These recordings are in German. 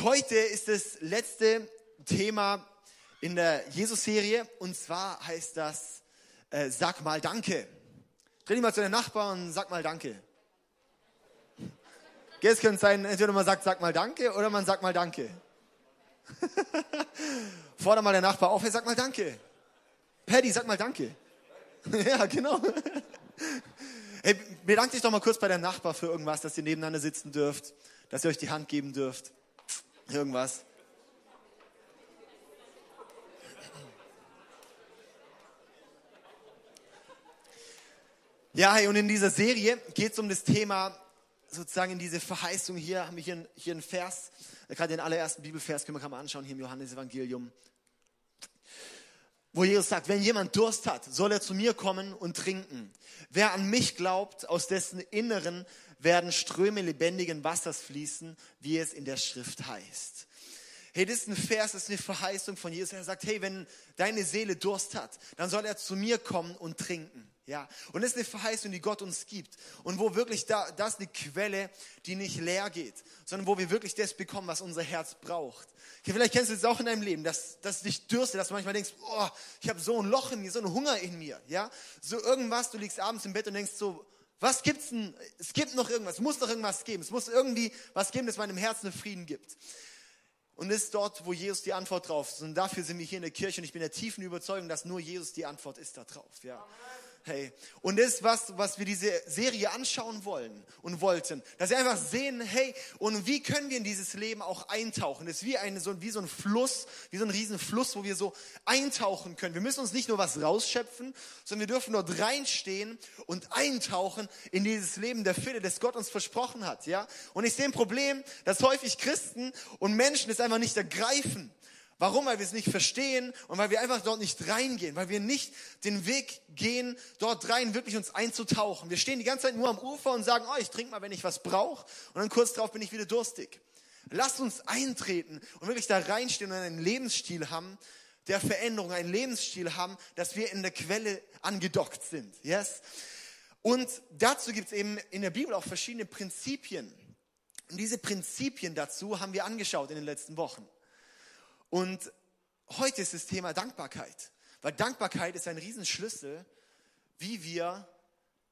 Heute ist das letzte Thema in der Jesus-Serie und zwar heißt das äh, Sag mal Danke. Dreh dich mal zu deinem Nachbarn und sag mal Danke. Jetzt könnte es sein, entweder man sagt Sag mal Danke oder man sagt mal Danke. Forder mal der Nachbar auf, hey, sag mal Danke. Paddy, sag mal Danke. ja, genau. Hey, bedankt dich doch mal kurz bei deinem Nachbar für irgendwas, dass ihr nebeneinander sitzen dürft, dass ihr euch die Hand geben dürft. Irgendwas. Ja, hey, und in dieser Serie geht es um das Thema, sozusagen in diese Verheißung hier, haben wir hier, hier einen Vers, gerade den allerersten Bibelvers können wir mal anschauen, hier im Johannesevangelium, wo Jesus sagt, wenn jemand Durst hat, soll er zu mir kommen und trinken. Wer an mich glaubt, aus dessen Inneren werden Ströme lebendigen Wassers fließen, wie es in der Schrift heißt. Hey, das ist ein Vers, das ist eine Verheißung von Jesus. Er sagt, hey, wenn deine Seele Durst hat, dann soll er zu mir kommen und trinken. Ja, und das ist eine Verheißung, die Gott uns gibt. Und wo wirklich da, das ist eine Quelle, die nicht leer geht, sondern wo wir wirklich das bekommen, was unser Herz braucht. Okay, vielleicht kennst du das auch in deinem Leben, dass, dass dich dürstet, dass du manchmal denkst, oh, ich habe so ein Loch in mir, so einen Hunger in mir. Ja, so irgendwas, du liegst abends im Bett und denkst so, was gibt's denn? Es gibt noch irgendwas, es muss noch irgendwas geben. Es muss irgendwie was geben, das meinem Herzen Frieden gibt. Und das ist dort, wo Jesus die Antwort drauf ist. Und dafür sind wir hier in der Kirche und ich bin der tiefen Überzeugung, dass nur Jesus die Antwort ist da drauf. Ja. Amen. Hey, und das ist was, was wir diese Serie anschauen wollen und wollten, dass wir einfach sehen, hey, und wie können wir in dieses Leben auch eintauchen? Das ist wie, eine, so, wie so ein Fluss, wie so ein riesen Fluss, wo wir so eintauchen können. Wir müssen uns nicht nur was rausschöpfen, sondern wir dürfen dort reinstehen und eintauchen in dieses Leben der Fülle, das Gott uns versprochen hat, ja? Und ich sehe ein Problem, dass häufig Christen und Menschen es einfach nicht ergreifen Warum? Weil wir es nicht verstehen und weil wir einfach dort nicht reingehen, weil wir nicht den Weg gehen, dort rein wirklich uns einzutauchen. Wir stehen die ganze Zeit nur am Ufer und sagen, oh, ich trinke mal, wenn ich was brauche und dann kurz darauf bin ich wieder durstig. Lasst uns eintreten und wirklich da reinstehen und einen Lebensstil haben, der Veränderung, einen Lebensstil haben, dass wir in der Quelle angedockt sind. Yes? Und dazu gibt es eben in der Bibel auch verschiedene Prinzipien. Und diese Prinzipien dazu haben wir angeschaut in den letzten Wochen. Und heute ist das Thema Dankbarkeit. Weil Dankbarkeit ist ein Riesenschlüssel, wie wir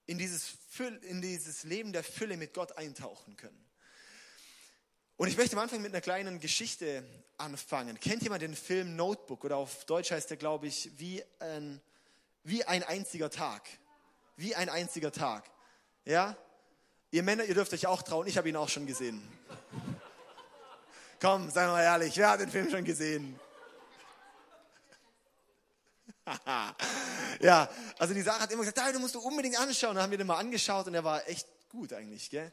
in dieses, in dieses Leben der Fülle mit Gott eintauchen können. Und ich möchte am Anfang mit einer kleinen Geschichte anfangen. Kennt jemand den Film Notebook? Oder auf Deutsch heißt der, glaube ich, wie ein, wie ein einziger Tag. Wie ein einziger Tag. Ja? Ihr Männer, ihr dürft euch auch trauen. Ich habe ihn auch schon gesehen. Komm, sei mal ehrlich, wer hat den Film schon gesehen? ja, also die Sarah hat immer gesagt, du musst du unbedingt anschauen. Dann haben wir den mal angeschaut und er war echt gut eigentlich, gell?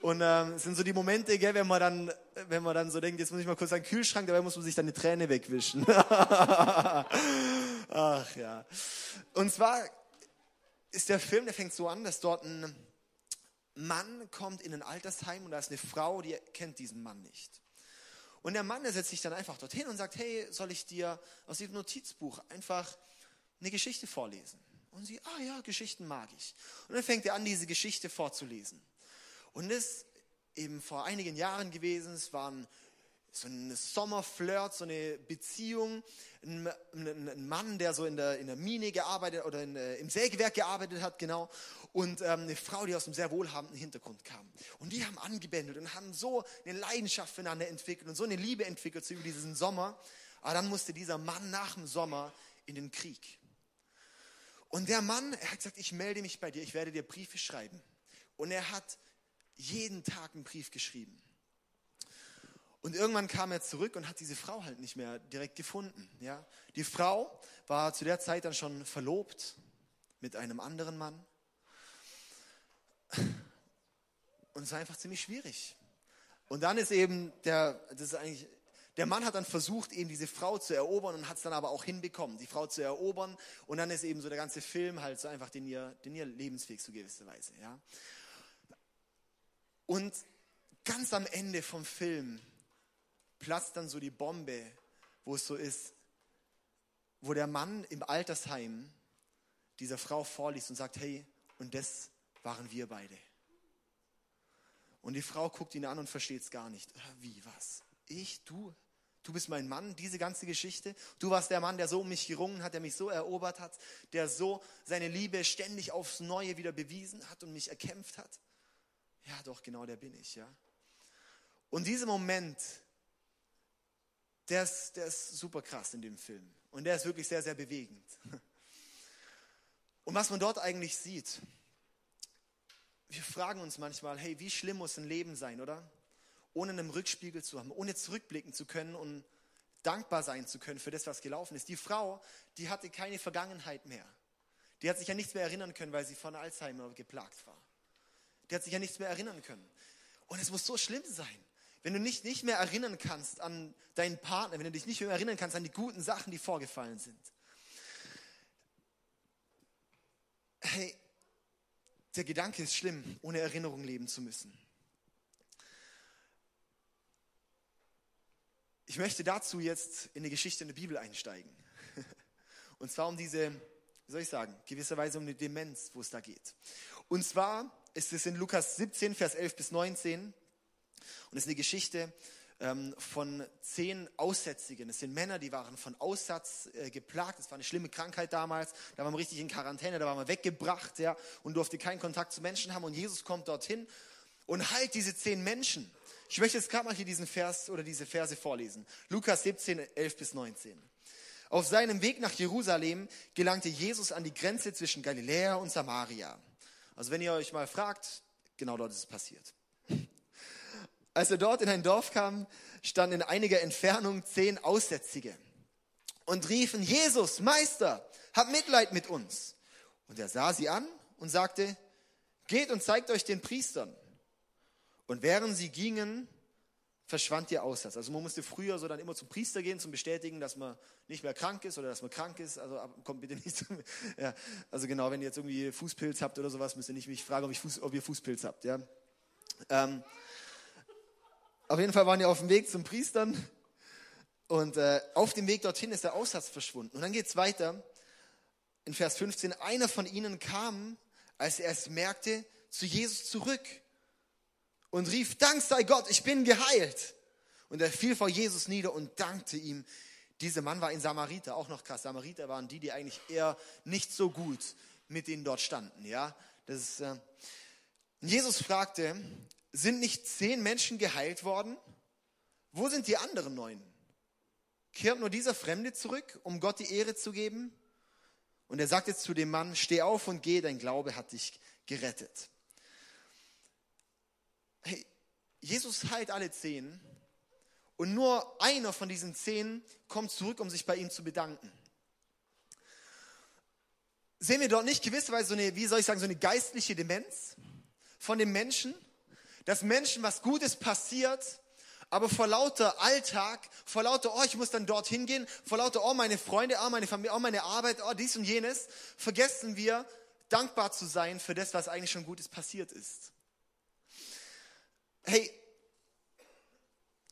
Und ähm, es sind so die Momente, gell, wenn man dann, wenn man dann so denkt, jetzt muss ich mal kurz an den Kühlschrank, dabei muss man sich dann eine Träne wegwischen. Ach ja. Und zwar ist der Film, der fängt so an, dass dort ein Mann kommt in ein Altersheim und da ist eine Frau, die kennt diesen Mann nicht. Und der Mann, der setzt sich dann einfach dorthin und sagt, hey, soll ich dir aus diesem Notizbuch einfach eine Geschichte vorlesen? Und sie, ah ja, Geschichten mag ich. Und dann fängt er an, diese Geschichte vorzulesen. Und das ist eben vor einigen Jahren gewesen, es waren so ein Sommerflirt, so eine Beziehung, ein, ein, ein, Mann, der so in der, in der Mine gearbeitet oder in, äh, im Sägewerk gearbeitet hat, genau, und ähm, eine Frau, die aus einem sehr wohlhabenden Hintergrund kam. Und die haben angebändelt und haben so eine Leidenschaft füreinander entwickelt und so eine Liebe entwickelt über diesen Sommer. Aber dann musste dieser Mann nach dem Sommer in den Krieg. Und der Mann, er hat gesagt, ich melde mich bei dir, ich werde dir Briefe schreiben. Und er hat jeden Tag einen Brief geschrieben. Und irgendwann kam er zurück und hat diese Frau halt nicht mehr direkt gefunden. Ja? Die Frau war zu der Zeit dann schon verlobt mit einem anderen Mann. Und es war einfach ziemlich schwierig. Und dann ist eben der, das ist eigentlich, der Mann hat dann versucht, eben diese Frau zu erobern und hat es dann aber auch hinbekommen, die Frau zu erobern. Und dann ist eben so der ganze Film halt so einfach den ihr, den ihr Lebensweg so gewisser Weise. Ja? Und ganz am Ende vom Film platzt dann so die Bombe, wo es so ist, wo der Mann im Altersheim dieser Frau vorliest und sagt, hey, und das waren wir beide. Und die Frau guckt ihn an und versteht es gar nicht. Wie, was? Ich, du? Du bist mein Mann, diese ganze Geschichte. Du warst der Mann, der so um mich gerungen hat, der mich so erobert hat, der so seine Liebe ständig aufs Neue wieder bewiesen hat und mich erkämpft hat. Ja, doch, genau der bin ich, ja. Und dieser Moment, der ist, der ist super krass in dem Film. Und der ist wirklich sehr, sehr bewegend. Und was man dort eigentlich sieht, wir fragen uns manchmal, hey, wie schlimm muss ein Leben sein, oder? Ohne einen Rückspiegel zu haben, ohne zurückblicken zu können und dankbar sein zu können für das, was gelaufen ist. Die Frau, die hatte keine Vergangenheit mehr. Die hat sich ja nichts mehr erinnern können, weil sie von Alzheimer geplagt war. Die hat sich ja nichts mehr erinnern können. Und es muss so schlimm sein, wenn du nicht, nicht mehr erinnern kannst an deinen Partner, wenn du dich nicht mehr erinnern kannst an die guten Sachen, die vorgefallen sind. Hey, der Gedanke ist schlimm, ohne Erinnerung leben zu müssen. Ich möchte dazu jetzt in die Geschichte in der Bibel einsteigen. Und zwar um diese, wie soll ich sagen, gewisserweise um eine Demenz, wo es da geht. Und zwar ist es in Lukas 17, Vers 11 bis 19. Und es ist eine Geschichte ähm, von zehn Aussätzigen. Es sind Männer, die waren von Aussatz äh, geplagt. Es war eine schlimme Krankheit damals. Da waren wir richtig in Quarantäne, da waren wir weggebracht ja, und durfte keinen Kontakt zu Menschen haben. Und Jesus kommt dorthin und heilt diese zehn Menschen. Ich möchte jetzt gerade mal hier diesen Vers oder diese Verse vorlesen. Lukas 17, 11 bis 19. Auf seinem Weg nach Jerusalem gelangte Jesus an die Grenze zwischen Galiläa und Samaria. Also wenn ihr euch mal fragt, genau dort ist es passiert. Als er dort in ein Dorf kam, standen in einiger Entfernung zehn Aussätzige und riefen, Jesus, Meister, hab Mitleid mit uns. Und er sah sie an und sagte, geht und zeigt euch den Priestern. Und während sie gingen, verschwand ihr Aussatz. Also man musste früher so dann immer zum Priester gehen, zum Bestätigen, dass man nicht mehr krank ist oder dass man krank ist. Also kommt bitte nicht zu mir. Ja, also genau, wenn ihr jetzt irgendwie Fußpilz habt oder sowas, müsst ihr nicht mich fragen, ob, Fuß, ob ihr Fußpilz habt. Ja. Ähm, auf jeden Fall waren die auf dem Weg zum Priestern und äh, auf dem Weg dorthin ist der Aussatz verschwunden. Und dann geht's weiter in Vers 15. Einer von ihnen kam, als er es merkte, zu Jesus zurück und rief, Dank sei Gott, ich bin geheilt. Und er fiel vor Jesus nieder und dankte ihm. Dieser Mann war ein Samariter, auch noch krass. Samariter waren die, die eigentlich eher nicht so gut mit denen dort standen. Ja, das ist, äh Jesus fragte, sind nicht zehn Menschen geheilt worden? Wo sind die anderen neun? Kehrt nur dieser Fremde zurück, um Gott die Ehre zu geben? Und er sagt jetzt zu dem Mann, steh auf und geh, dein Glaube hat dich gerettet. Hey, Jesus heilt alle zehn und nur einer von diesen zehn kommt zurück, um sich bei ihm zu bedanken. Sehen wir dort nicht gewisserweise so eine, wie soll ich sagen, so eine geistliche Demenz von dem Menschen? Dass Menschen was Gutes passiert, aber vor lauter Alltag, vor lauter, oh, ich muss dann dorthin gehen, vor lauter, oh, meine Freunde, oh, meine Familie, oh, meine Arbeit, oh, dies und jenes, vergessen wir, dankbar zu sein für das, was eigentlich schon Gutes passiert ist. Hey,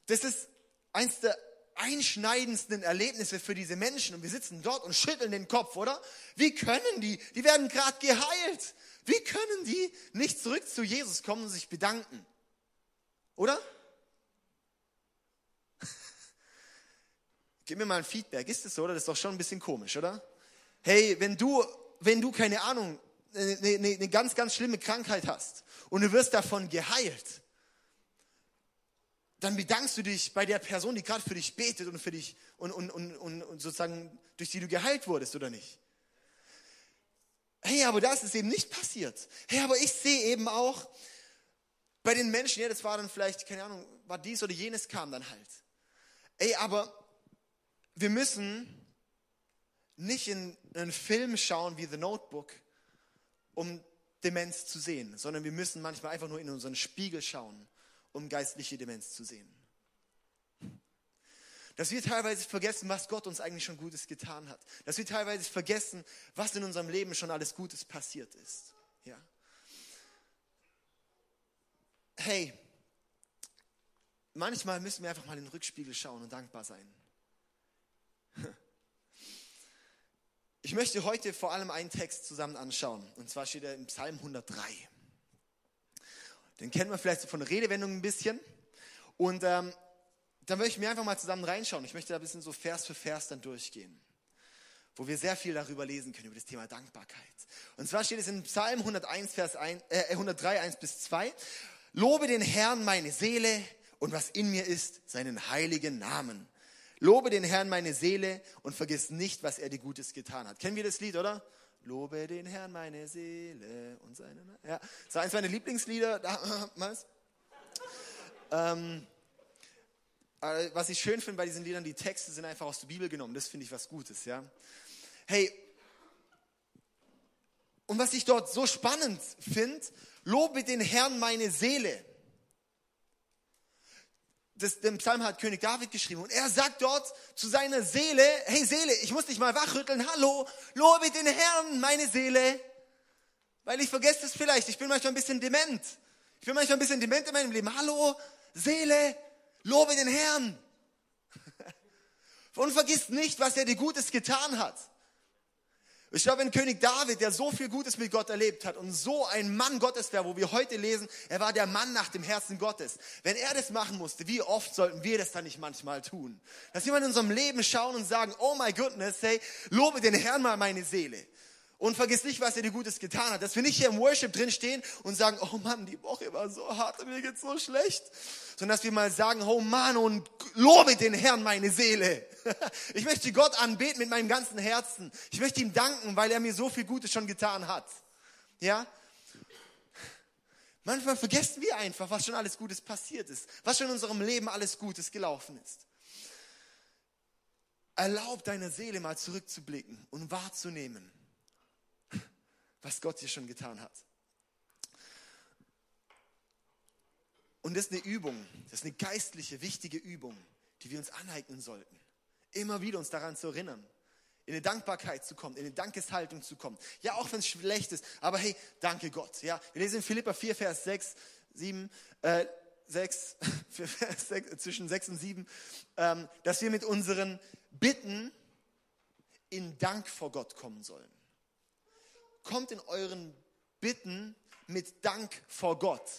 das ist eins der einschneidendsten Erlebnisse für diese Menschen und wir sitzen dort und schütteln den Kopf, oder? Wie können die? Die werden gerade geheilt. Wie können die nicht zurück zu Jesus kommen und sich bedanken? Oder? Gib mir mal ein Feedback. Ist das so, oder? Das ist doch schon ein bisschen komisch, oder? Hey, wenn du, wenn du keine Ahnung, eine, eine, eine ganz, ganz schlimme Krankheit hast und du wirst davon geheilt, dann bedankst du dich bei der Person, die gerade für dich betet und für dich und, und, und, und sozusagen durch die du geheilt wurdest, oder nicht? Hey, aber das ist eben nicht passiert. Hey, aber ich sehe eben auch bei den Menschen, ja, das war dann vielleicht, keine Ahnung, war dies oder jenes kam dann halt. Ey, aber wir müssen nicht in einen Film schauen wie The Notebook, um Demenz zu sehen, sondern wir müssen manchmal einfach nur in unseren Spiegel schauen, um geistliche Demenz zu sehen. Dass wir teilweise vergessen, was Gott uns eigentlich schon Gutes getan hat. Dass wir teilweise vergessen, was in unserem Leben schon alles Gutes passiert ist. Ja. Hey, manchmal müssen wir einfach mal in den Rückspiegel schauen und dankbar sein. Ich möchte heute vor allem einen Text zusammen anschauen. Und zwar steht er im Psalm 103. Den kennen wir vielleicht so von Redewendungen ein bisschen. Und ähm, da möchte ich mir einfach mal zusammen reinschauen. Ich möchte da ein bisschen so Vers für Vers dann durchgehen, wo wir sehr viel darüber lesen können, über das Thema Dankbarkeit. Und zwar steht es in Psalm 101, Vers 1, äh, 103, 1 bis 2. Lobe den Herrn meine Seele und was in mir ist, seinen heiligen Namen. Lobe den Herrn meine Seele und vergiss nicht, was er dir Gutes getan hat. Kennen wir das Lied, oder? Lobe den Herrn meine Seele und seine. Ja, das war eins meiner Lieblingslieder damals. Ähm, äh, was ich schön finde bei diesen Liedern, die Texte sind einfach aus der Bibel genommen. Das finde ich was Gutes, ja. Hey, und was ich dort so spannend finde, lobe den Herrn meine Seele. Das, den Psalm hat König David geschrieben und er sagt dort zu seiner Seele, hey Seele, ich muss dich mal wachrütteln, hallo, lobe den Herrn meine Seele, weil ich vergesse es vielleicht, ich bin manchmal ein bisschen dement. Ich bin manchmal ein bisschen dement in meinem Leben. Hallo, Seele, Lobe den Herrn. Und vergiss nicht, was er dir Gutes getan hat. Ich glaube, wenn König David, der so viel Gutes mit Gott erlebt hat und so ein Mann Gottes war, wo wir heute lesen, er war der Mann nach dem Herzen Gottes. Wenn er das machen musste, wie oft sollten wir das dann nicht manchmal tun? Dass wir in unserem Leben schauen und sagen, oh my goodness, hey, lobe den Herrn mal meine Seele. Und vergiss nicht, was er dir Gutes getan hat. Dass wir nicht hier im Worship drin stehen und sagen, oh Mann, die Woche war so hart und mir geht's so schlecht. Sondern dass wir mal sagen, oh Mann, und lobe den Herrn meine Seele. Ich möchte Gott anbeten mit meinem ganzen Herzen. Ich möchte ihm danken, weil er mir so viel Gutes schon getan hat. Ja? Manchmal vergessen wir einfach, was schon alles Gutes passiert ist. Was schon in unserem Leben alles Gutes gelaufen ist. Erlaub deiner Seele mal zurückzublicken und wahrzunehmen was Gott dir schon getan hat. Und das ist eine Übung, das ist eine geistliche, wichtige Übung, die wir uns aneignen sollten. Immer wieder uns daran zu erinnern, in eine Dankbarkeit zu kommen, in eine Dankeshaltung zu kommen. Ja, auch wenn es schlecht ist, aber hey, danke Gott. Ja, wir lesen in Philippa 4, Vers 6, 7, äh, 6, Vers 6 zwischen 6 und 7, ähm, dass wir mit unseren Bitten in Dank vor Gott kommen sollen kommt in euren Bitten mit Dank vor Gott.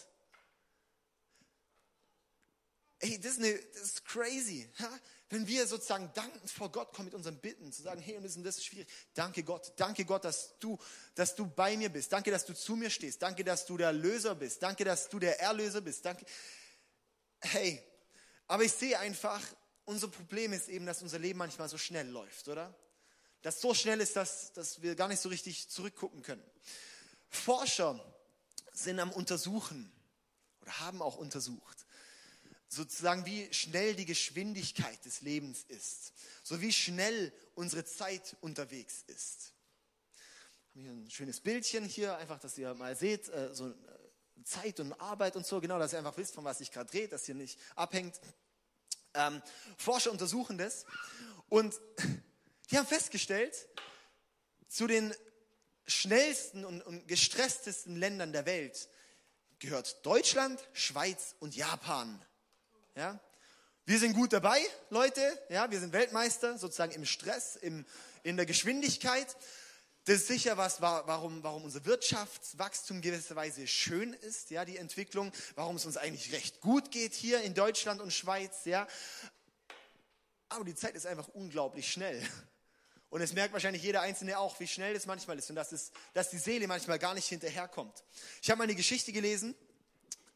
Ey, das ist, eine, das ist crazy. Ha? Wenn wir sozusagen dankend vor Gott kommen mit unseren Bitten, zu sagen, hey, und das ist, schwierig. Danke Gott, danke Gott, dass du, dass du bei mir bist. Danke, dass du zu mir stehst. Danke, dass du der Löser bist. Danke, dass du der Erlöser bist. Danke. Hey, aber ich sehe einfach, unser Problem ist eben, dass unser Leben manchmal so schnell läuft, oder? Das so schnell ist, dass, dass wir gar nicht so richtig zurückgucken können. Forscher sind am Untersuchen oder haben auch untersucht, sozusagen wie schnell die Geschwindigkeit des Lebens ist, so wie schnell unsere Zeit unterwegs ist. Haben hier ein schönes Bildchen hier, einfach, dass ihr mal seht, äh, so äh, Zeit und Arbeit und so, genau, dass ihr einfach wisst, von was sich gerade dreht, dass ihr nicht abhängt. Ähm, Forscher untersuchen das und die haben festgestellt, zu den schnellsten und, und gestresstesten Ländern der Welt gehört Deutschland, Schweiz und Japan. Ja? Wir sind gut dabei, Leute. Ja, wir sind Weltmeister sozusagen im Stress, im, in der Geschwindigkeit. Das ist sicher was, warum, warum unser Wirtschaftswachstum gewisserweise schön ist, ja, die Entwicklung, warum es uns eigentlich recht gut geht hier in Deutschland und Schweiz, ja. Aber die Zeit ist einfach unglaublich schnell. Und es merkt wahrscheinlich jeder Einzelne auch, wie schnell es manchmal ist und dass, es, dass die Seele manchmal gar nicht hinterherkommt. Ich habe mal eine Geschichte gelesen.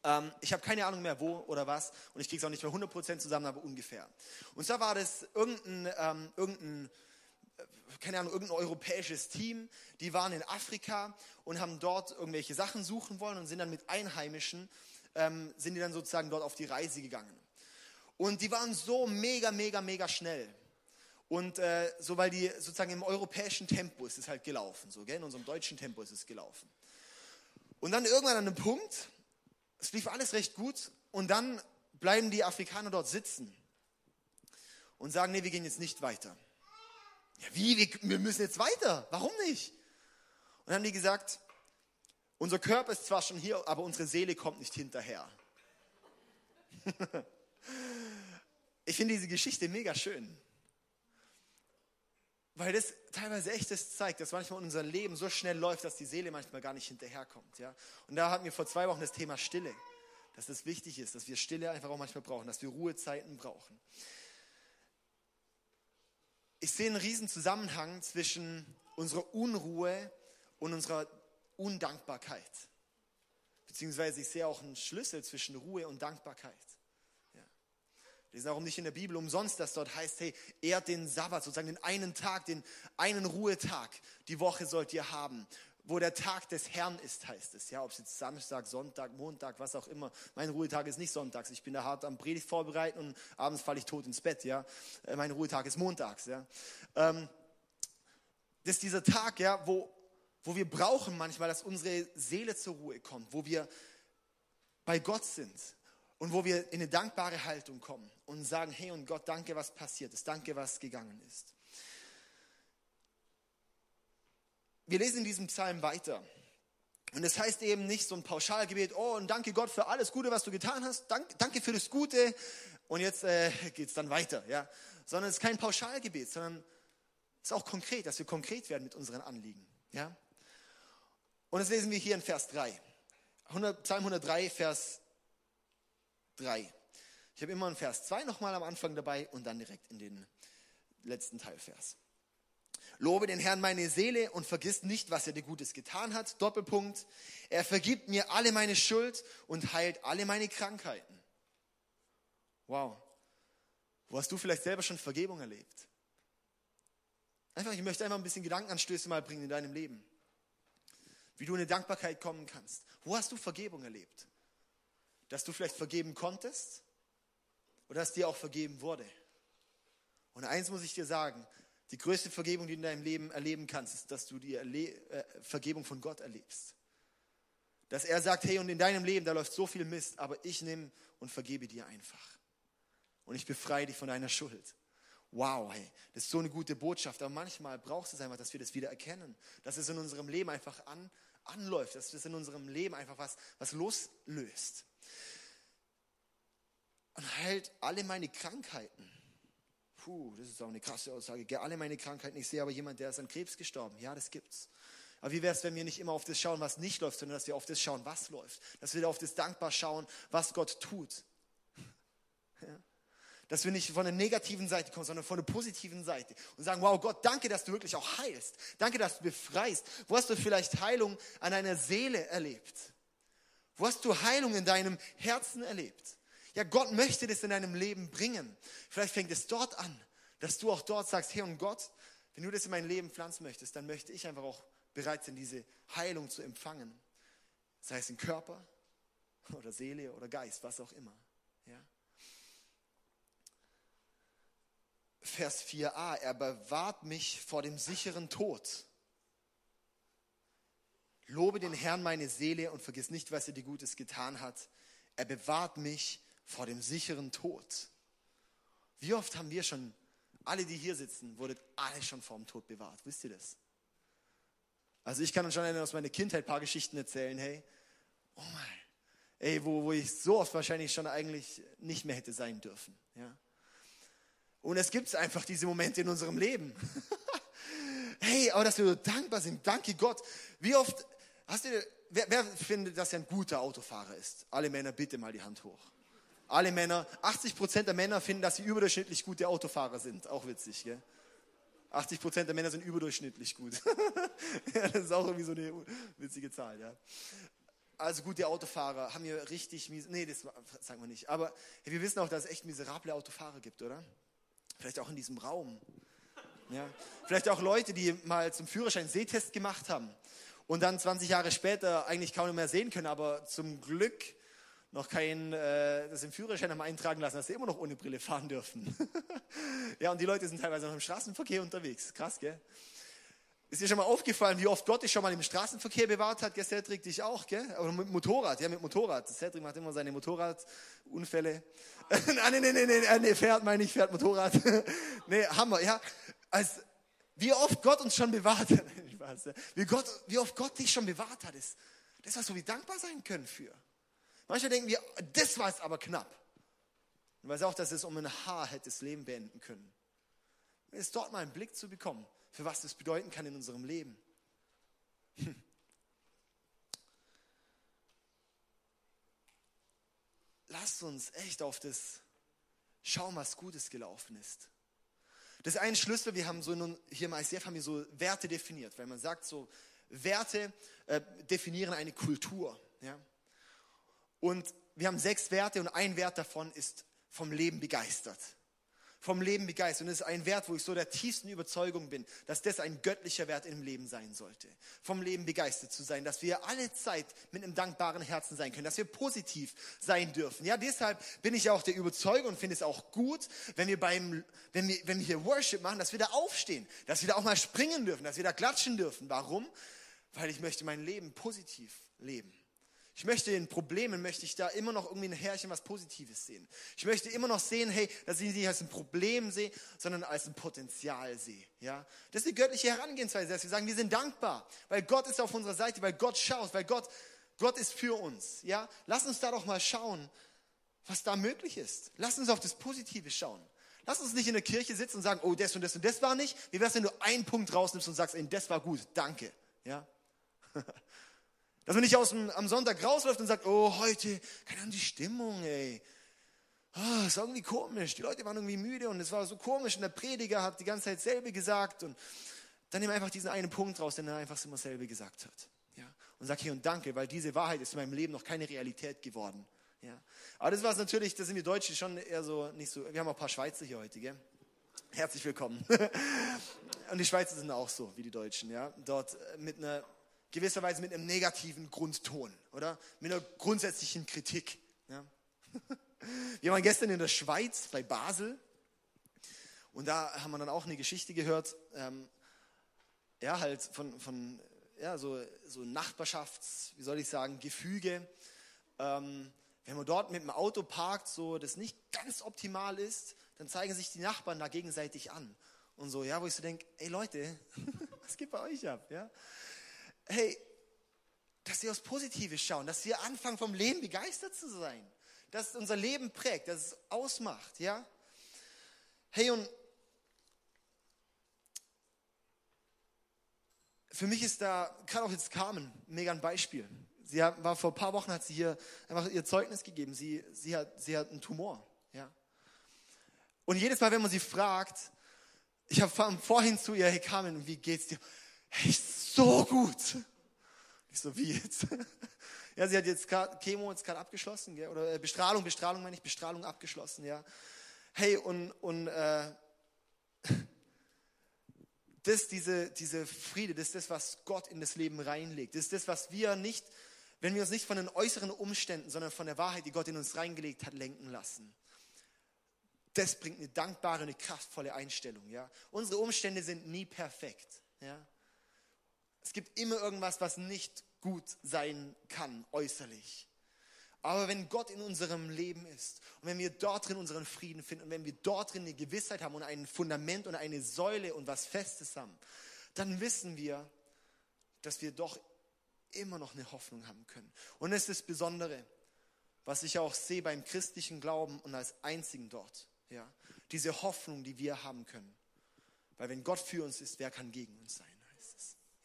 Ähm, ich habe keine Ahnung mehr, wo oder was. Und ich kriege es auch nicht mehr 100% zusammen, aber ungefähr. Und zwar war das irgendein, ähm, irgendein äh, keine Ahnung, irgendein europäisches Team, die waren in Afrika und haben dort irgendwelche Sachen suchen wollen und sind dann mit Einheimischen, ähm, sind die dann sozusagen dort auf die Reise gegangen. Und die waren so mega, mega, mega schnell. Und äh, so, weil die sozusagen im europäischen Tempo ist es halt gelaufen, so, gell? in unserem deutschen Tempo ist es gelaufen. Und dann irgendwann an einem Punkt, es lief alles recht gut, und dann bleiben die Afrikaner dort sitzen und sagen, nee, wir gehen jetzt nicht weiter. Ja, wie, wir, wir müssen jetzt weiter, warum nicht? Und dann haben die gesagt, unser Körper ist zwar schon hier, aber unsere Seele kommt nicht hinterher. ich finde diese Geschichte mega schön. Weil das teilweise echt das zeigt, dass manchmal unser Leben so schnell läuft, dass die Seele manchmal gar nicht hinterherkommt. Ja? Und da hatten wir vor zwei Wochen das Thema Stille. Dass es wichtig ist, dass wir Stille einfach auch manchmal brauchen, dass wir Ruhezeiten brauchen. Ich sehe einen riesen Zusammenhang zwischen unserer Unruhe und unserer Undankbarkeit. Beziehungsweise ich sehe auch einen Schlüssel zwischen Ruhe und Dankbarkeit. Wir lesen auch nicht in der Bibel umsonst, dass dort heißt, hey, ehrt den Sabbat, sozusagen den einen Tag, den einen Ruhetag, die Woche sollt ihr haben, wo der Tag des Herrn ist, heißt es. Ja, ob es jetzt Samstag, Sonntag, Montag, was auch immer. Mein Ruhetag ist nicht sonntags. Ich bin da hart am Predigt vorbereiten und abends falle ich tot ins Bett. Ja, äh, mein Ruhetag ist montags. Ja, ähm, das ist dieser Tag, ja, wo, wo wir brauchen manchmal, dass unsere Seele zur Ruhe kommt, wo wir bei Gott sind, und wo wir in eine dankbare Haltung kommen und sagen, hey und Gott, danke, was passiert ist, danke, was gegangen ist. Wir lesen in diesem Psalm weiter. Und das heißt eben nicht so ein Pauschalgebet, oh und danke Gott für alles Gute, was du getan hast, Dank, danke für das Gute und jetzt äh, geht es dann weiter. Ja? Sondern es ist kein Pauschalgebet, sondern es ist auch konkret, dass wir konkret werden mit unseren Anliegen. Ja? Und das lesen wir hier in Vers 3. 100, Psalm 103, Vers 3. Ich habe immer einen Vers 2 nochmal am Anfang dabei und dann direkt in den letzten Teilvers. Lobe den Herrn meine Seele und vergiss nicht, was er dir Gutes getan hat. Doppelpunkt. Er vergibt mir alle meine Schuld und heilt alle meine Krankheiten. Wow. Wo hast du vielleicht selber schon Vergebung erlebt? Einfach, ich möchte einfach ein bisschen Gedankenanstöße mal bringen in deinem Leben. Wie du in eine Dankbarkeit kommen kannst. Wo hast du Vergebung erlebt? Dass du vielleicht vergeben konntest oder dass dir auch vergeben wurde. Und eins muss ich dir sagen, die größte Vergebung, die du in deinem Leben erleben kannst, ist, dass du die Erle äh, Vergebung von Gott erlebst. Dass er sagt, hey, und in deinem Leben, da läuft so viel Mist, aber ich nehme und vergebe dir einfach. Und ich befreie dich von deiner Schuld. Wow, hey, das ist so eine gute Botschaft. Aber manchmal braucht es einfach, dass wir das wieder erkennen. Dass es in unserem Leben einfach an, anläuft. Dass es in unserem Leben einfach was, was loslöst und heilt alle meine Krankheiten. Puh, das ist auch eine krasse Aussage. Gell, alle meine Krankheiten. Ich sehe aber jemand, der ist an Krebs gestorben. Ja, das gibt's. Aber wie wäre es, wenn wir nicht immer auf das schauen, was nicht läuft, sondern dass wir auf das schauen, was läuft? Dass wir auf das dankbar schauen, was Gott tut. Ja? Dass wir nicht von der negativen Seite kommen, sondern von der positiven Seite und sagen, wow Gott, danke, dass du wirklich auch heilst. Danke, dass du befreist. Wo hast du vielleicht Heilung an deiner Seele erlebt? Wo hast du Heilung in deinem Herzen erlebt? Ja, Gott möchte das in deinem Leben bringen. Vielleicht fängt es dort an, dass du auch dort sagst, hey und Gott, wenn du das in mein Leben pflanzen möchtest, dann möchte ich einfach auch bereit sein, diese Heilung zu empfangen. Sei es im Körper oder Seele oder Geist, was auch immer. Ja? Vers 4a, er bewahrt mich vor dem sicheren Tod. Lobe den Herrn meine Seele und vergiss nicht, was er dir Gutes getan hat. Er bewahrt mich vor dem sicheren Tod. Wie oft haben wir schon, alle, die hier sitzen, wurdet alle schon vor dem Tod bewahrt? Wisst ihr das? Also ich kann uns schon aus meiner Kindheit ein paar Geschichten erzählen, hey, oh mein, ey, wo, wo ich so oft wahrscheinlich schon eigentlich nicht mehr hätte sein dürfen. Ja? Und es gibt einfach diese Momente in unserem Leben. hey, aber dass wir so dankbar sind, danke Gott. Wie oft, hast du, wer, wer findet, dass er ein guter Autofahrer ist? Alle Männer, bitte mal die Hand hoch. Alle Männer, 80 Prozent der Männer finden, dass sie überdurchschnittlich gute Autofahrer sind. Auch witzig, gell? 80 Prozent der Männer sind überdurchschnittlich gut. ja, das ist auch irgendwie so eine witzige Zahl, ja. Also gute Autofahrer haben hier richtig mies, nee, das sagen wir nicht. Aber hey, wir wissen auch, dass es echt miserable Autofahrer gibt, oder? Vielleicht auch in diesem Raum. Ja. Vielleicht auch Leute, die mal zum Führerschein Sehtest gemacht haben und dann 20 Jahre später eigentlich kaum mehr sehen können, aber zum Glück noch kein, äh, das im Führerschein haben eintragen lassen, dass sie immer noch ohne Brille fahren dürfen. ja, und die Leute sind teilweise noch im Straßenverkehr unterwegs. Krass, gell? Ist dir schon mal aufgefallen, wie oft Gott dich schon mal im Straßenverkehr bewahrt hat? Gell, Cedric, dich auch, gell? Aber mit Motorrad, ja, mit Motorrad. Cedric macht immer seine Motorradunfälle. nein, nein, nein, nein, nee, fährt, meine ich, fährt Motorrad. nee, Hammer, ja. Als, wie oft Gott uns schon bewahrt hat. wie, Gott, wie oft Gott dich schon bewahrt hat, ist, das, was wir dankbar sein können für. Manchmal denken wir, das war es aber knapp. Und weiß auch, dass es um ein Haar hätte das Leben beenden können. Ist dort mal einen Blick zu bekommen, für was das bedeuten kann in unserem Leben. Hm. Lasst uns echt auf das schauen, was Gutes gelaufen ist. Das ist ein Schlüssel, wir haben so in, hier im ICF haben wir so Werte definiert, weil man sagt so, Werte äh, definieren eine Kultur. Ja? Und wir haben sechs Werte und ein Wert davon ist vom Leben begeistert. Vom Leben begeistert. Und das ist ein Wert, wo ich so der tiefsten Überzeugung bin, dass das ein göttlicher Wert im Leben sein sollte. Vom Leben begeistert zu sein, dass wir alle Zeit mit einem dankbaren Herzen sein können, dass wir positiv sein dürfen. Ja, deshalb bin ich auch der Überzeugung und finde es auch gut, wenn wir beim, wenn wir, wenn wir hier Worship machen, dass wir da aufstehen, dass wir da auch mal springen dürfen, dass wir da klatschen dürfen. Warum? Weil ich möchte mein Leben positiv leben. Ich möchte in Problemen, möchte ich da immer noch irgendwie ein Härchen was Positives sehen. Ich möchte immer noch sehen, hey, dass ich nicht als ein Problem sehe, sondern als ein Potenzial sehe. Ja? Das ist die göttliche Herangehensweise, dass wir sagen, wir sind dankbar, weil Gott ist auf unserer Seite, weil Gott schaut, weil Gott, Gott ist für uns. Ja? Lass uns da doch mal schauen, was da möglich ist. Lass uns auf das Positive schauen. Lass uns nicht in der Kirche sitzen und sagen, oh, das und das und das war nicht. Wie wär's, wenn du einen Punkt rausnimmst und sagst, ey, das war gut, danke. Ja? Dass man nicht aus dem, am Sonntag rausläuft und sagt, oh, heute, keine Ahnung, die Stimmung, ey. Oh, ist irgendwie komisch. Die Leute waren irgendwie müde und es war so komisch und der Prediger hat die ganze Zeit selbe gesagt und dann nimm einfach diesen einen Punkt raus, den er einfach immer selbe gesagt hat. Ja? Und sag hier und danke, weil diese Wahrheit ist in meinem Leben noch keine Realität geworden. Ja? Aber das war es natürlich, das sind wir Deutschen schon eher so, nicht so, wir haben auch ein paar Schweizer hier heute, gell? Herzlich willkommen. und die Schweizer sind auch so wie die Deutschen, ja? Dort mit einer gewisserweise mit einem negativen Grundton, oder? Mit einer grundsätzlichen Kritik. Ja? Wir waren gestern in der Schweiz bei Basel und da haben wir dann auch eine Geschichte gehört, ähm, ja, halt von, von ja, so, so Nachbarschafts, wie soll ich sagen, Gefüge. Ähm, wenn man dort mit dem Auto parkt, so das nicht ganz optimal ist, dann zeigen sich die Nachbarn da gegenseitig an. Und so, ja, wo ich so denke, ey Leute, was geht bei euch ab? Ja? Hey, dass wir aufs Positive schauen, dass wir anfangen vom Leben begeistert zu sein, dass unser Leben prägt, dass es ausmacht, ja. Hey, und für mich ist da, gerade auch jetzt Carmen, mega ein Beispiel. Sie war vor ein paar Wochen, hat sie hier einfach ihr Zeugnis gegeben. Sie, sie, hat, sie hat einen Tumor, ja. Und jedes Mal, wenn man sie fragt, ich habe vorhin zu ihr, hey Carmen, wie geht's dir? Hey, so gut. Ich so, wie jetzt? Ja, sie hat jetzt gerade Chemo jetzt gerade abgeschlossen, gell? oder äh, Bestrahlung, Bestrahlung meine ich, Bestrahlung abgeschlossen, ja. Hey, und, und äh, das, diese, diese Friede, das ist das, was Gott in das Leben reinlegt. Das ist das, was wir nicht, wenn wir uns nicht von den äußeren Umständen, sondern von der Wahrheit, die Gott in uns reingelegt hat, lenken lassen. Das bringt eine dankbare, eine kraftvolle Einstellung. Ja? Unsere Umstände sind nie perfekt. Ja? Es gibt immer irgendwas, was nicht gut sein kann, äußerlich. Aber wenn Gott in unserem Leben ist und wenn wir dort drin unseren Frieden finden und wenn wir dort drin eine Gewissheit haben und ein Fundament und eine Säule und was Festes haben, dann wissen wir, dass wir doch immer noch eine Hoffnung haben können. Und es ist das Besondere, was ich auch sehe beim christlichen Glauben und als einzigen dort. Ja, diese Hoffnung, die wir haben können. Weil wenn Gott für uns ist, wer kann gegen uns sein?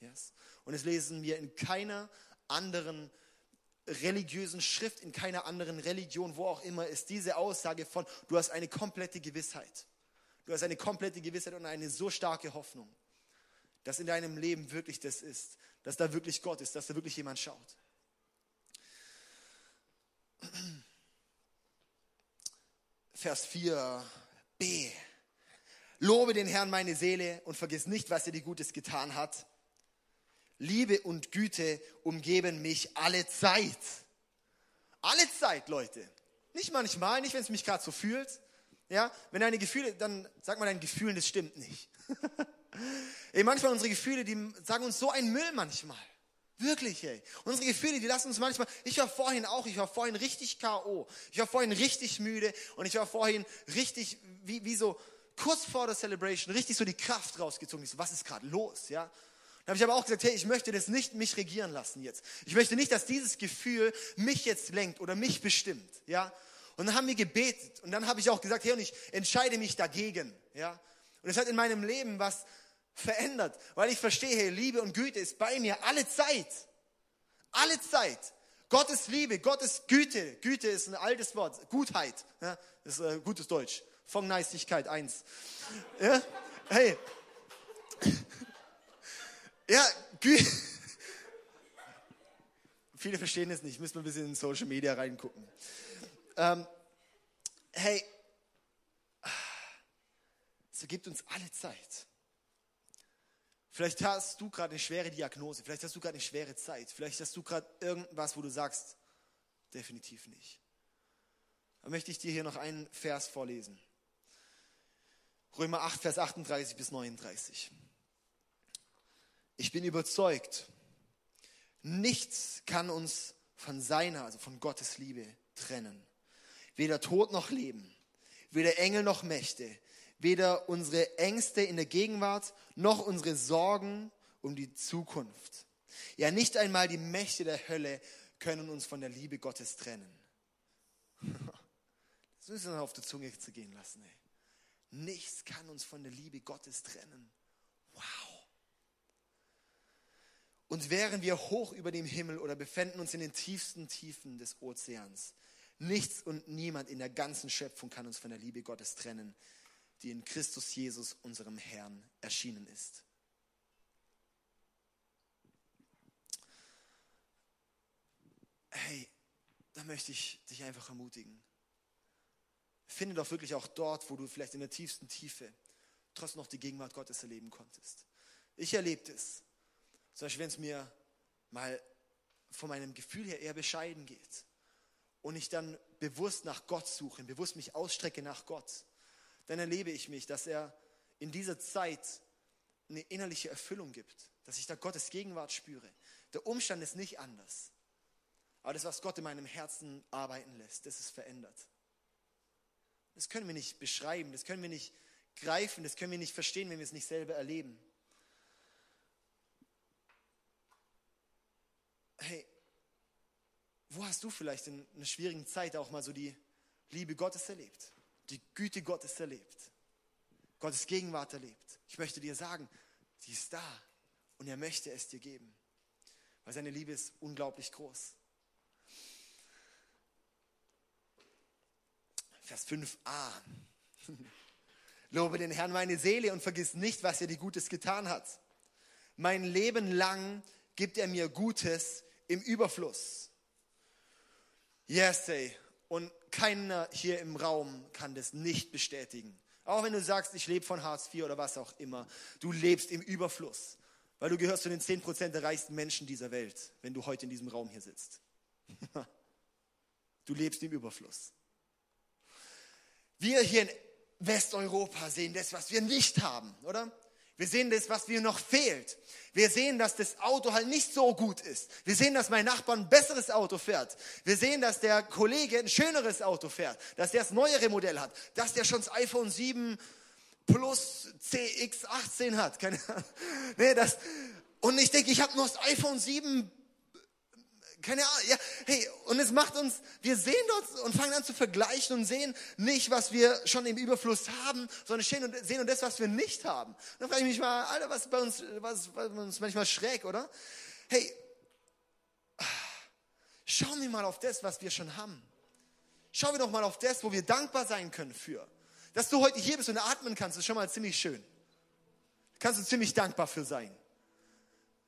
Yes. Und das lesen wir in keiner anderen religiösen Schrift, in keiner anderen Religion, wo auch immer, ist diese Aussage von, du hast eine komplette Gewissheit. Du hast eine komplette Gewissheit und eine so starke Hoffnung, dass in deinem Leben wirklich das ist, dass da wirklich Gott ist, dass da wirklich jemand schaut. Vers 4b. Lobe den Herrn meine Seele und vergiss nicht, was er dir Gutes getan hat. Liebe und Güte umgeben mich alle Zeit. Alle Zeit, Leute. Nicht manchmal, nicht wenn es mich gerade so fühlt. Ja, wenn deine Gefühle, dann sag mal deinen Gefühlen, das stimmt nicht. ey, manchmal unsere Gefühle, die sagen uns so einen Müll manchmal. Wirklich, ey. Unsere Gefühle, die lassen uns manchmal, ich war vorhin auch, ich war vorhin richtig K.O. Ich war vorhin richtig müde und ich war vorhin richtig, wie, wie so, kurz vor der Celebration, richtig so die Kraft rausgezogen. Ich so, was ist gerade los, ja? Dann habe ich aber auch gesagt, hey, ich möchte das nicht mich regieren lassen jetzt. Ich möchte nicht, dass dieses Gefühl mich jetzt lenkt oder mich bestimmt, ja? Und dann haben wir gebetet und dann habe ich auch gesagt, hey, und ich entscheide mich dagegen, ja? Und es hat in meinem Leben was verändert, weil ich verstehe, hey, Liebe und Güte ist bei mir alle Zeit. Alle Zeit. Gottes Liebe, Gottes Güte. Güte ist ein altes Wort. Gutheit. Ja, ist äh, gutes Deutsch. Von Neistigkeit 1. Ja? Hey. Ja. Viele verstehen es nicht. Müssen wir ein bisschen in Social Media reingucken. Ähm, hey, es gibt uns alle Zeit. Vielleicht hast du gerade eine schwere Diagnose, vielleicht hast du gerade eine schwere Zeit, vielleicht hast du gerade irgendwas, wo du sagst, definitiv nicht. Da möchte ich dir hier noch einen Vers vorlesen. Römer 8, Vers 38 bis 39. Ich bin überzeugt, nichts kann uns von seiner, also von Gottes Liebe trennen. Weder Tod noch Leben, weder Engel noch Mächte, weder unsere Ängste in der Gegenwart noch unsere Sorgen um die Zukunft. Ja, nicht einmal die Mächte der Hölle können uns von der Liebe Gottes trennen. Das müssen wir auf der Zunge zu gehen lassen. Ey. Nichts kann uns von der Liebe Gottes trennen. Wow. Und wären wir hoch über dem Himmel oder befänden uns in den tiefsten Tiefen des Ozeans, nichts und niemand in der ganzen Schöpfung kann uns von der Liebe Gottes trennen, die in Christus Jesus, unserem Herrn, erschienen ist. Hey, da möchte ich dich einfach ermutigen. Finde doch wirklich auch dort, wo du vielleicht in der tiefsten Tiefe trotzdem noch die Gegenwart Gottes erleben konntest. Ich erlebte es. Zum Beispiel, wenn es mir mal von meinem Gefühl her eher bescheiden geht und ich dann bewusst nach Gott suche, bewusst mich ausstrecke nach Gott, dann erlebe ich mich, dass er in dieser Zeit eine innerliche Erfüllung gibt, dass ich da Gottes Gegenwart spüre. Der Umstand ist nicht anders. Aber das, was Gott in meinem Herzen arbeiten lässt, das ist verändert. Das können wir nicht beschreiben, das können wir nicht greifen, das können wir nicht verstehen, wenn wir es nicht selber erleben. Hey, wo hast du vielleicht in einer schwierigen Zeit auch mal so die Liebe Gottes erlebt? die Güte Gottes erlebt, Gottes Gegenwart erlebt. Ich möchte dir sagen, sie ist da und er möchte es dir geben, weil seine Liebe ist unglaublich groß. Vers 5a. Lobe den Herrn meine Seele und vergiss nicht, was er dir Gutes getan hat. Mein Leben lang gibt er mir Gutes im Überfluss. Yes, ey. Und keiner hier im Raum kann das nicht bestätigen. Auch wenn du sagst, ich lebe von Hartz IV oder was auch immer. Du lebst im Überfluss, weil du gehörst zu den 10% der reichsten Menschen dieser Welt, wenn du heute in diesem Raum hier sitzt. Du lebst im Überfluss. Wir hier in Westeuropa sehen das, was wir nicht haben, oder? Wir sehen das, was mir noch fehlt. Wir sehen, dass das Auto halt nicht so gut ist. Wir sehen, dass mein Nachbar ein besseres Auto fährt. Wir sehen, dass der Kollege ein schöneres Auto fährt, dass der das neuere Modell hat, dass der schon das iPhone 7 Plus CX18 hat. Keine Ahnung. Nee, das, und ich denke, ich habe noch das iPhone 7 keine Ahnung, ja, hey, und es macht uns, wir sehen dort und fangen an zu vergleichen und sehen nicht, was wir schon im Überfluss haben, sondern sehen und sehen und das, was wir nicht haben. Dann frage ich mich mal, Alter, was bei uns, was bei uns manchmal schräg, oder? Hey, Schauen wir mal auf das, was wir schon haben. Schauen wir doch mal auf das, wo wir dankbar sein können für. Dass du heute hier bist und atmen kannst, ist schon mal ziemlich schön. Kannst du ziemlich dankbar für sein.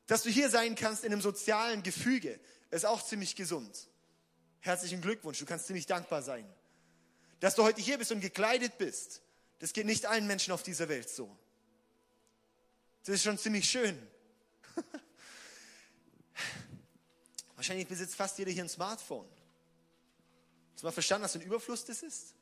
Dass du hier sein kannst in einem sozialen Gefüge, ist auch ziemlich gesund. Herzlichen Glückwunsch, du kannst ziemlich dankbar sein. Dass du heute hier bist und gekleidet bist, das geht nicht allen Menschen auf dieser Welt so. Das ist schon ziemlich schön. Wahrscheinlich besitzt fast jeder hier ein Smartphone. Hast du mal verstanden, was für ein Überfluss das ist?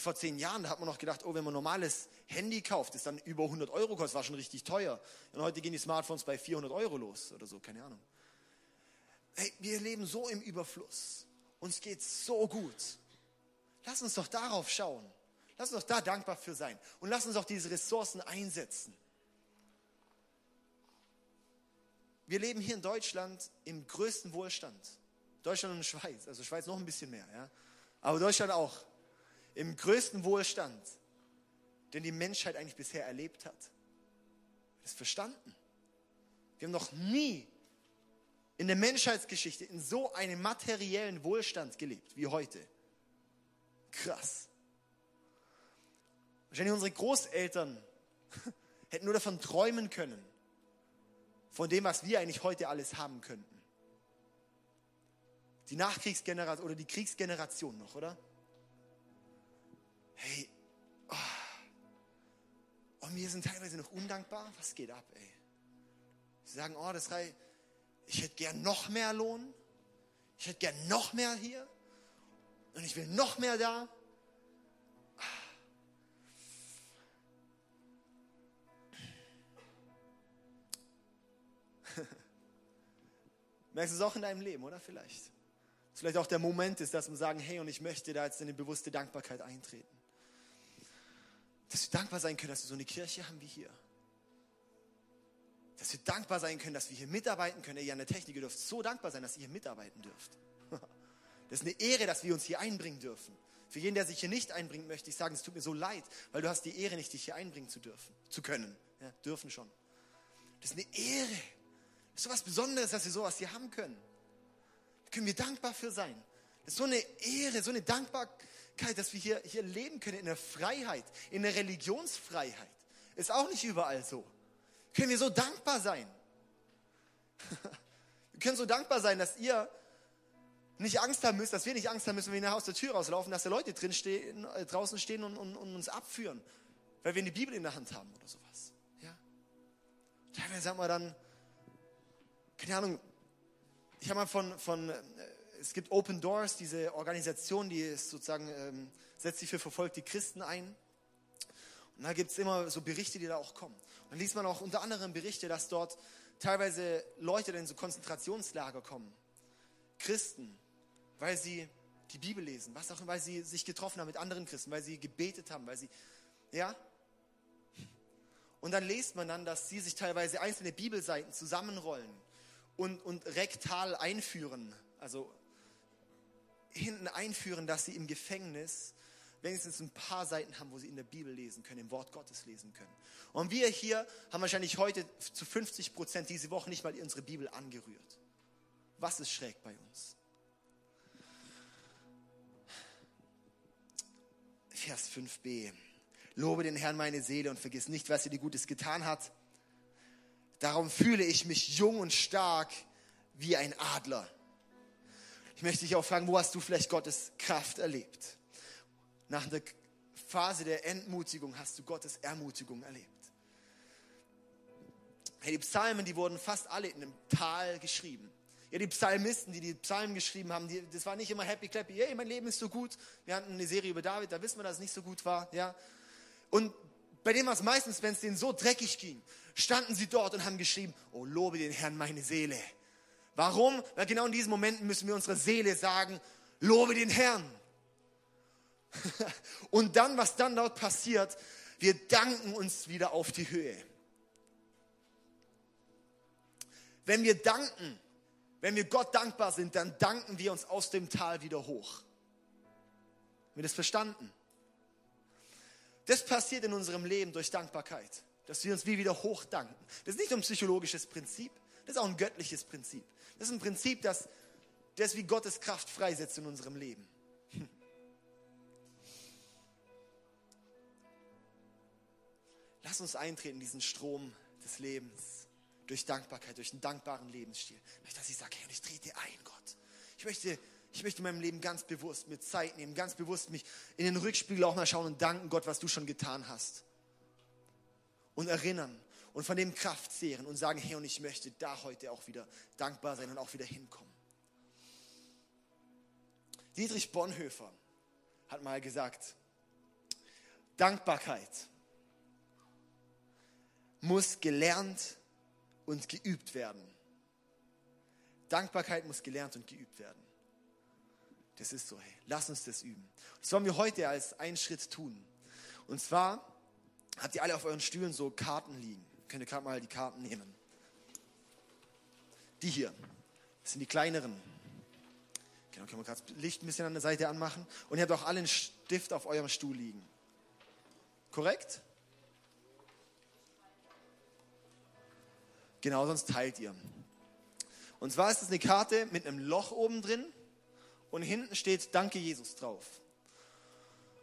Vor zehn Jahren, da hat man noch gedacht, oh, wenn man ein normales Handy kauft, das dann über 100 Euro kostet, war schon richtig teuer. Und heute gehen die Smartphones bei 400 Euro los oder so, keine Ahnung. Hey, wir leben so im Überfluss. Uns geht so gut. Lass uns doch darauf schauen. Lass uns doch da dankbar für sein. Und lass uns auch diese Ressourcen einsetzen. Wir leben hier in Deutschland im größten Wohlstand. Deutschland und Schweiz, also Schweiz noch ein bisschen mehr, ja. Aber Deutschland auch. Im größten Wohlstand, den die Menschheit eigentlich bisher erlebt hat. Das ist verstanden. Wir haben noch nie in der Menschheitsgeschichte in so einem materiellen Wohlstand gelebt wie heute. Krass. Wahrscheinlich unsere Großeltern hätten nur davon träumen können, von dem, was wir eigentlich heute alles haben könnten. Die Nachkriegsgeneration oder die Kriegsgeneration noch, oder? Hey, oh. und wir sind teilweise noch undankbar. Was geht ab, ey? Sie sagen, oh, das reicht ich hätte gern noch mehr Lohn, ich hätte gern noch mehr hier und ich will noch mehr da. Merkst du es auch in deinem Leben, oder vielleicht? Vielleicht auch der Moment ist, dass wir sagen, hey, und ich möchte da jetzt in eine bewusste Dankbarkeit eintreten. Dass wir dankbar sein können, dass wir so eine Kirche haben wie hier dass wir dankbar sein können, dass wir hier mitarbeiten können. Ihr an der Technik, ihr dürft so dankbar sein, dass ihr hier mitarbeiten dürft. Das ist eine Ehre, dass wir uns hier einbringen dürfen. Für jeden, der sich hier nicht einbringen möchte, ich sage, es tut mir so leid, weil du hast die Ehre nicht, dich hier einbringen zu dürfen, zu können. Ja, dürfen schon. Das ist eine Ehre. Das ist so was Besonderes, dass wir sowas hier haben können. Da können wir dankbar für sein. Das ist so eine Ehre, so eine Dankbarkeit, dass wir hier, hier leben können in der Freiheit, in der Religionsfreiheit. Ist auch nicht überall so können wir so dankbar sein. wir können so dankbar sein, dass ihr nicht Angst haben müsst, dass wir nicht Angst haben müssen, wenn wir aus der Tür rauslaufen, dass da Leute drin stehen, äh, draußen stehen und, und, und, uns abführen, weil wir eine Bibel in der Hand haben oder sowas. Ja? Teilweise sagen wir dann, keine Ahnung, ich habe mal von, von, äh, es gibt Open Doors, diese Organisation, die ist sozusagen, ähm, setzt sich für verfolgte Christen ein. Und da gibt es immer so Berichte, die da auch kommen. Dann liest man auch unter anderem Berichte, dass dort teilweise Leute in so Konzentrationslager kommen. Christen, weil sie die Bibel lesen, was auch, weil sie sich getroffen haben mit anderen Christen, weil sie gebetet haben, weil sie, ja. Und dann liest man dann, dass sie sich teilweise einzelne Bibelseiten zusammenrollen und, und rektal einführen, also hinten einführen, dass sie im Gefängnis wenigstens ein paar Seiten haben, wo sie in der Bibel lesen können, im Wort Gottes lesen können. Und wir hier haben wahrscheinlich heute zu 50 Prozent diese Woche nicht mal unsere Bibel angerührt. Was ist schräg bei uns? Vers 5b. Lobe den Herrn meine Seele und vergiss nicht, was er dir Gutes getan hat. Darum fühle ich mich jung und stark wie ein Adler. Ich möchte dich auch fragen, wo hast du vielleicht Gottes Kraft erlebt? Nach einer Phase der Entmutigung hast du Gottes Ermutigung erlebt. Hey, die Psalmen, die wurden fast alle in einem Tal geschrieben. Ja, die Psalmisten, die die Psalmen geschrieben haben, die, das war nicht immer happy clappy. Hey, mein Leben ist so gut. Wir hatten eine Serie über David, da wissen wir, dass es nicht so gut war. Ja. Und bei dem war es meistens, wenn es denen so dreckig ging, standen sie dort und haben geschrieben, oh, lobe den Herrn meine Seele. Warum? Weil genau in diesen Momenten müssen wir unserer Seele sagen, lobe den Herrn. Und dann, was dann dort passiert, wir danken uns wieder auf die Höhe. Wenn wir danken, wenn wir Gott dankbar sind, dann danken wir uns aus dem Tal wieder hoch. Haben wir das verstanden? Das passiert in unserem Leben durch Dankbarkeit, dass wir uns wie wieder hoch danken. Das ist nicht ein psychologisches Prinzip, Das ist auch ein göttliches Prinzip. Das ist ein Prinzip, das, das wie Gottes Kraft freisetzt in unserem Leben. Lass uns eintreten in diesen Strom des Lebens durch Dankbarkeit, durch einen dankbaren Lebensstil. Dass ich sage, hey, und ich trete ein, Gott. Ich möchte, ich möchte in meinem Leben ganz bewusst mir Zeit nehmen, ganz bewusst mich in den Rückspiegel auch mal schauen und danken, Gott, was du schon getan hast. Und erinnern und von dem Kraft zehren und sagen, hey, und ich möchte da heute auch wieder dankbar sein und auch wieder hinkommen. Dietrich Bonhoeffer hat mal gesagt, Dankbarkeit muss gelernt und geübt werden. Dankbarkeit muss gelernt und geübt werden. Das ist so, hey, lass uns das üben. Das wollen wir heute als einen Schritt tun. Und zwar habt ihr alle auf euren Stühlen so Karten liegen. Könnt ihr gerade mal die Karten nehmen. Die hier, das sind die kleineren. Genau, können wir gerade das Licht ein bisschen an der Seite anmachen. Und ihr habt auch alle einen Stift auf eurem Stuhl liegen. Korrekt? Genau, sonst teilt ihr. Und zwar ist es eine Karte mit einem Loch oben drin und hinten steht Danke Jesus drauf.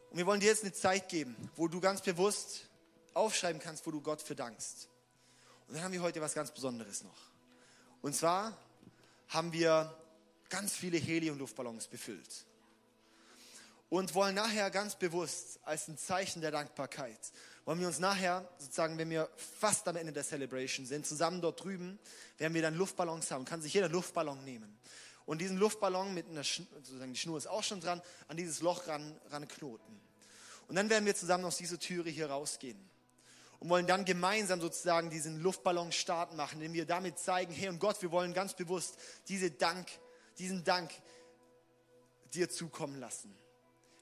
Und wir wollen dir jetzt eine Zeit geben, wo du ganz bewusst aufschreiben kannst, wo du Gott für dankst. Und dann haben wir heute was ganz Besonderes noch. Und zwar haben wir ganz viele Heli- und Luftballons befüllt. Und wollen nachher ganz bewusst als ein Zeichen der Dankbarkeit wollen wir uns nachher, sozusagen, wenn wir fast am Ende der Celebration sind, zusammen dort drüben, werden wir dann Luftballons haben. Kann sich jeder Luftballon nehmen. Und diesen Luftballon mit einer, sozusagen die Schnur ist auch schon dran, an dieses Loch ran, ran knoten. Und dann werden wir zusammen aus dieser Türe hier rausgehen. Und wollen dann gemeinsam sozusagen diesen Luftballon starten machen, indem wir damit zeigen, hey und Gott, wir wollen ganz bewusst diese Dank, diesen Dank dir zukommen lassen.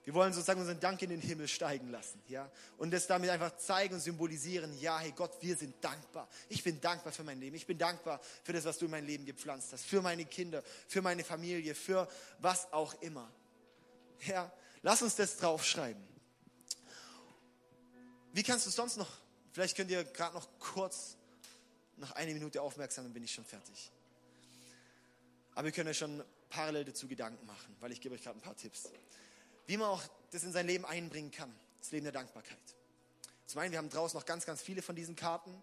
Wir wollen sozusagen unseren Dank in den Himmel steigen lassen, ja, und das damit einfach zeigen und symbolisieren. Ja, hey Gott, wir sind dankbar. Ich bin dankbar für mein Leben. Ich bin dankbar für das, was du in mein Leben gepflanzt hast, für meine Kinder, für meine Familie, für was auch immer. Ja, lass uns das draufschreiben. Wie kannst du sonst noch? Vielleicht könnt ihr gerade noch kurz noch eine Minute aufmerksam, dann bin ich schon fertig. Aber ihr könnt euch schon parallel dazu Gedanken machen, weil ich gebe euch gerade ein paar Tipps wie man auch das in sein Leben einbringen kann, das Leben der Dankbarkeit. Zum einen, wir haben draußen noch ganz, ganz viele von diesen Karten.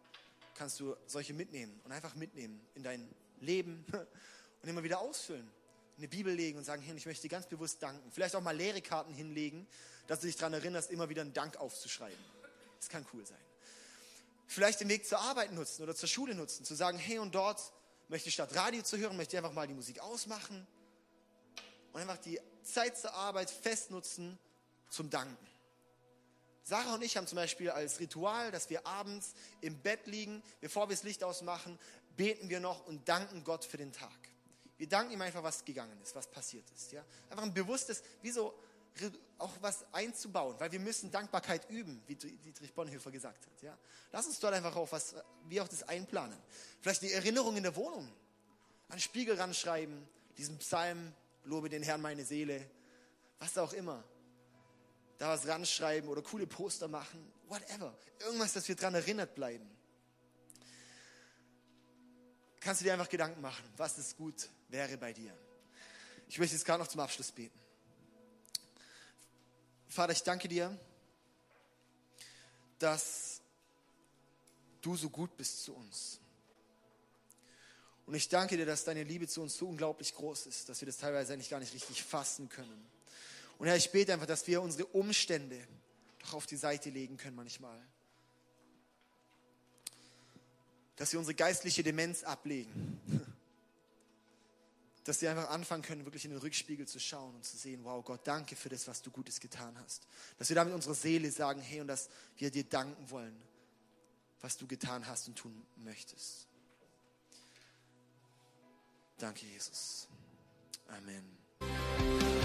Kannst du solche mitnehmen und einfach mitnehmen in dein Leben und immer wieder ausfüllen. In eine Bibel legen und sagen, hey, ich möchte dir ganz bewusst danken. Vielleicht auch mal leere Karten hinlegen, dass du dich daran erinnerst, immer wieder einen Dank aufzuschreiben. Das kann cool sein. Vielleicht den Weg zur Arbeit nutzen oder zur Schule nutzen, zu sagen, hey, und dort möchte ich statt Radio zu hören, möchte ich einfach mal die Musik ausmachen und einfach die Zeit zur Arbeit festnutzen zum Danken. Sarah und ich haben zum Beispiel als Ritual, dass wir abends im Bett liegen, bevor wir das Licht ausmachen, beten wir noch und danken Gott für den Tag. Wir danken ihm einfach, was gegangen ist, was passiert ist. Ja? Einfach ein bewusstes, wie so auch was einzubauen, weil wir müssen Dankbarkeit üben, wie Dietrich Bonhoeffer gesagt hat. Ja? Lass uns dort einfach auch was, wie auch das einplanen. Vielleicht die Erinnerung in der Wohnung, an den Spiegel ranschreiben, diesen Psalm lobe den Herrn meine Seele, was auch immer. Da was ranschreiben oder coole Poster machen, whatever. Irgendwas, dass wir daran erinnert bleiben. Kannst du dir einfach Gedanken machen, was es gut wäre bei dir. Ich möchte jetzt gerade noch zum Abschluss beten. Vater, ich danke dir, dass du so gut bist zu uns. Und ich danke dir, dass deine Liebe zu uns so unglaublich groß ist, dass wir das teilweise eigentlich gar nicht richtig fassen können. Und Herr, ich bete einfach, dass wir unsere Umstände doch auf die Seite legen können manchmal. Dass wir unsere geistliche Demenz ablegen. Dass wir einfach anfangen können, wirklich in den Rückspiegel zu schauen und zu sehen, wow Gott, danke für das, was du Gutes getan hast. Dass wir damit unserer Seele sagen, hey, und dass wir dir danken wollen, was du getan hast und tun möchtest. Danke, Jesus. Amen.